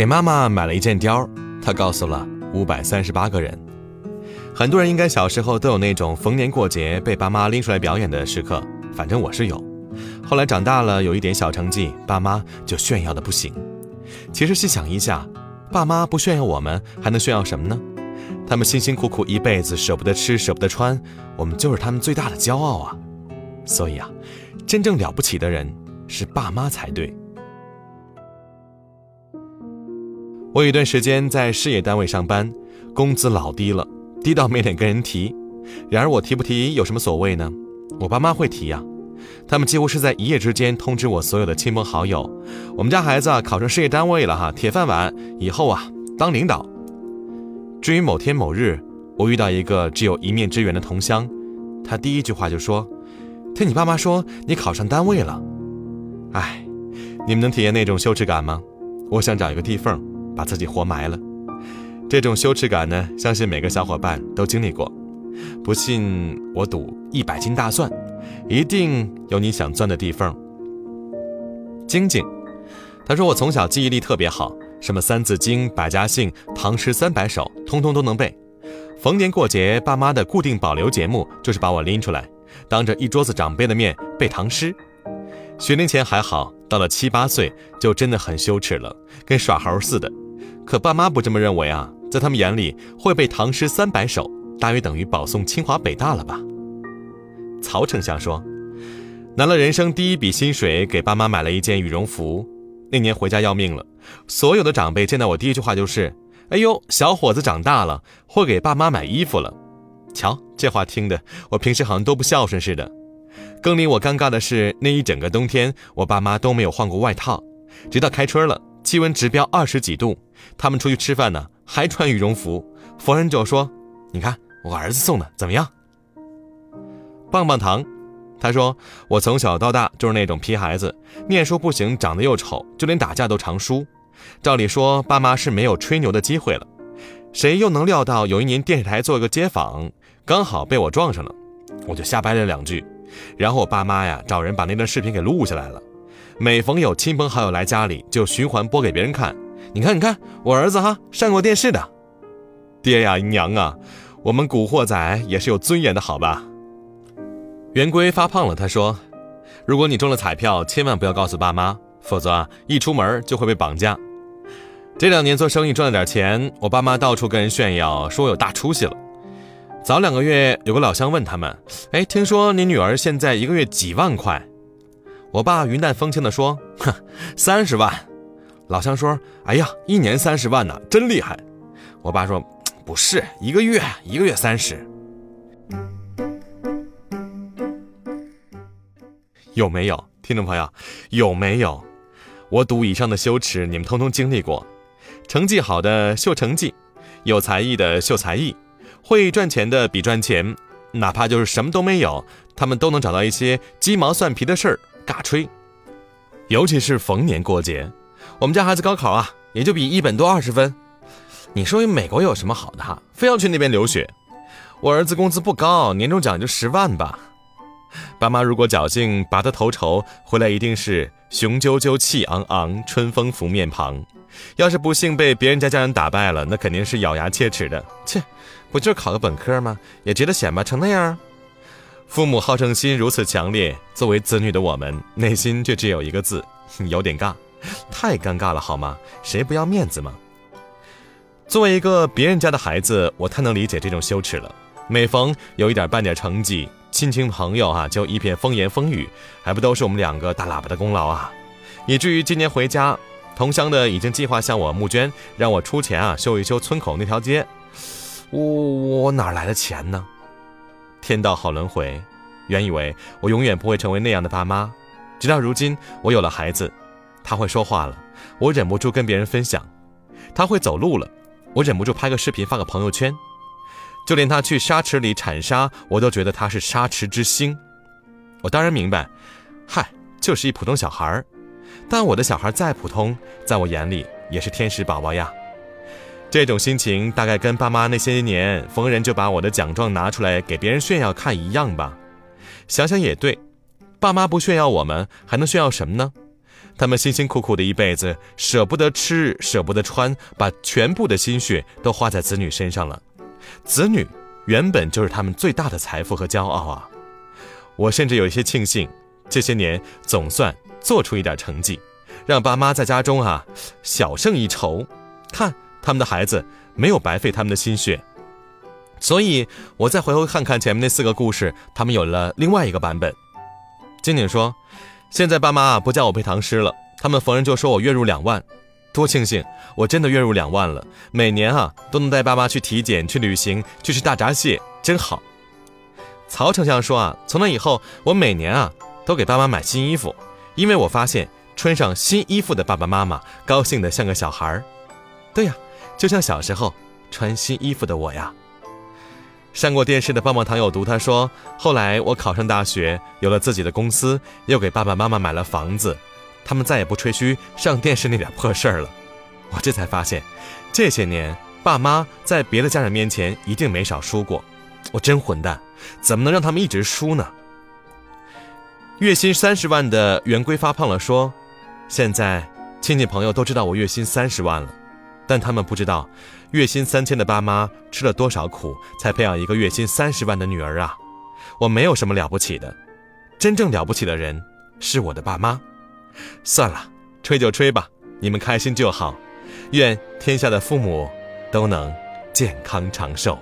给妈妈买了一件貂，她告诉了五百三十八个人。很多人应该小时候都有那种逢年过节被爸妈拎出来表演的时刻，反正我是有。后来长大了，有一点小成绩，爸妈就炫耀的不行。其实细想一下，爸妈不炫耀我们，还能炫耀什么呢？他们辛辛苦苦一辈子，舍不得吃，舍不得穿，我们就是他们最大的骄傲啊！所以啊，真正了不起的人是爸妈才对。我有一段时间在事业单位上班，工资老低了。低到没脸跟人提，然而我提不提有什么所谓呢？我爸妈会提呀，他们几乎是在一夜之间通知我所有的亲朋好友，我们家孩子啊考上事业单位了哈，铁饭碗，以后啊当领导。至于某天某日，我遇到一个只有一面之缘的同乡，他第一句话就说：“听你爸妈说你考上单位了。”哎，你们能体验那种羞耻感吗？我想找一个地缝，把自己活埋了。这种羞耻感呢，相信每个小伙伴都经历过。不信我赌一百斤大蒜，一定有你想钻的地缝。晶晶，他说我从小记忆力特别好，什么《三字经》《百家姓》《唐诗三百首》，通通都能背。逢年过节，爸妈的固定保留节目就是把我拎出来，当着一桌子长辈的面背唐诗。学龄前还好，到了七八岁就真的很羞耻了，跟耍猴似的。可爸妈不这么认为啊。在他们眼里，会背唐诗三百首，大约等于保送清华北大了吧？曹丞相说，拿了人生第一笔薪水，给爸妈买了一件羽绒服。那年回家要命了，所有的长辈见到我第一句话就是：“哎呦，小伙子长大了，会给爸妈买衣服了。”瞧，这话听的，我平时好像都不孝顺似的。更令我尴尬的是，那一整个冬天，我爸妈都没有换过外套，直到开春了，气温直飙二十几度，他们出去吃饭呢。还穿羽绒服，逢人就说：“你看我儿子送的怎么样？”棒棒糖，他说：“我从小到大就是那种皮孩子，念书不行，长得又丑，就连打架都常输。照理说，爸妈是没有吹牛的机会了。谁又能料到有一年电视台做一个街访，刚好被我撞上了，我就瞎掰了两句，然后我爸妈呀找人把那段视频给录下来了。每逢有亲朋好友来家里，就循环播给别人看。”你看，你看，我儿子哈上过电视的，爹呀娘啊，我们古惑仔也是有尊严的，好吧？圆规发胖了，他说：“如果你中了彩票，千万不要告诉爸妈，否则啊，一出门就会被绑架。”这两年做生意赚了点钱，我爸妈到处跟人炫耀，说我有大出息了。早两个月，有个老乡问他们：“哎，听说你女儿现在一个月几万块？”我爸云淡风轻地说：“哼，三十万。”老乡说：“哎呀，一年三十万呢，真厉害。”我爸说：“不是，一个月一个月三十。”有没有听众朋友？有没有？我赌以上的羞耻，你们通通经历过。成绩好的秀成绩，有才艺的秀才艺，会赚钱的比赚钱，哪怕就是什么都没有，他们都能找到一些鸡毛蒜皮的事儿尬吹。尤其是逢年过节。我们家孩子高考啊，也就比一本多二十分。你说美国有什么好的哈？非要去那边留学？我儿子工资不高，年终奖就十万吧。爸妈如果侥幸拔得头筹，回来一定是雄赳赳气昂昂，春风拂面庞。要是不幸被别人家家人打败了，那肯定是咬牙切齿的。切，不就是考个本科吗？也值得显摆成那样？父母好胜心如此强烈，作为子女的我们，内心却只有一个字：有点尬。太尴尬了，好吗？谁不要面子吗？作为一个别人家的孩子，我太能理解这种羞耻了。每逢有一点半点成绩，亲戚朋友啊就一片风言风语，还不都是我们两个大喇叭的功劳啊？以至于今年回家，同乡的已经计划向我募捐，让我出钱啊修一修村口那条街。我我哪来的钱呢？天道好轮回，原以为我永远不会成为那样的爸妈，直到如今我有了孩子。他会说话了，我忍不住跟别人分享；他会走路了，我忍不住拍个视频发个朋友圈。就连他去沙池里铲沙，我都觉得他是沙池之星。我当然明白，嗨，就是一普通小孩儿。但我的小孩再普通，在我眼里也是天使宝宝呀。这种心情大概跟爸妈那些年逢人就把我的奖状拿出来给别人炫耀看一样吧。想想也对，爸妈不炫耀我们，还能炫耀什么呢？他们辛辛苦苦的一辈子，舍不得吃，舍不得穿，把全部的心血都花在子女身上了。子女原本就是他们最大的财富和骄傲啊！我甚至有一些庆幸，这些年总算做出一点成绩，让爸妈在家中啊小胜一筹。看他们的孩子没有白费他们的心血。所以，我再回头看看前面那四个故事，他们有了另外一个版本。静静说：“现在爸妈啊不叫我背唐诗了，他们逢人就说我月入两万，多庆幸！我真的月入两万了，每年啊都能带爸妈去体检、去旅行、去吃大闸蟹，真好。”曹丞相说：“啊，从那以后，我每年啊都给爸妈买新衣服，因为我发现穿上新衣服的爸爸妈妈高兴的像个小孩儿。对呀，就像小时候穿新衣服的我呀。”上过电视的棒棒糖有毒，他说：“后来我考上大学，有了自己的公司，又给爸爸妈妈买了房子，他们再也不吹嘘上电视那点破事儿了。我这才发现，这些年爸妈在别的家人面前一定没少输过。我真混蛋，怎么能让他们一直输呢？”月薪三十万的圆规发胖了说：“现在亲戚朋友都知道我月薪三十万了。”但他们不知道，月薪三千的爸妈吃了多少苦，才培养一个月薪三十万的女儿啊！我没有什么了不起的，真正了不起的人是我的爸妈。算了，吹就吹吧，你们开心就好。愿天下的父母都能健康长寿。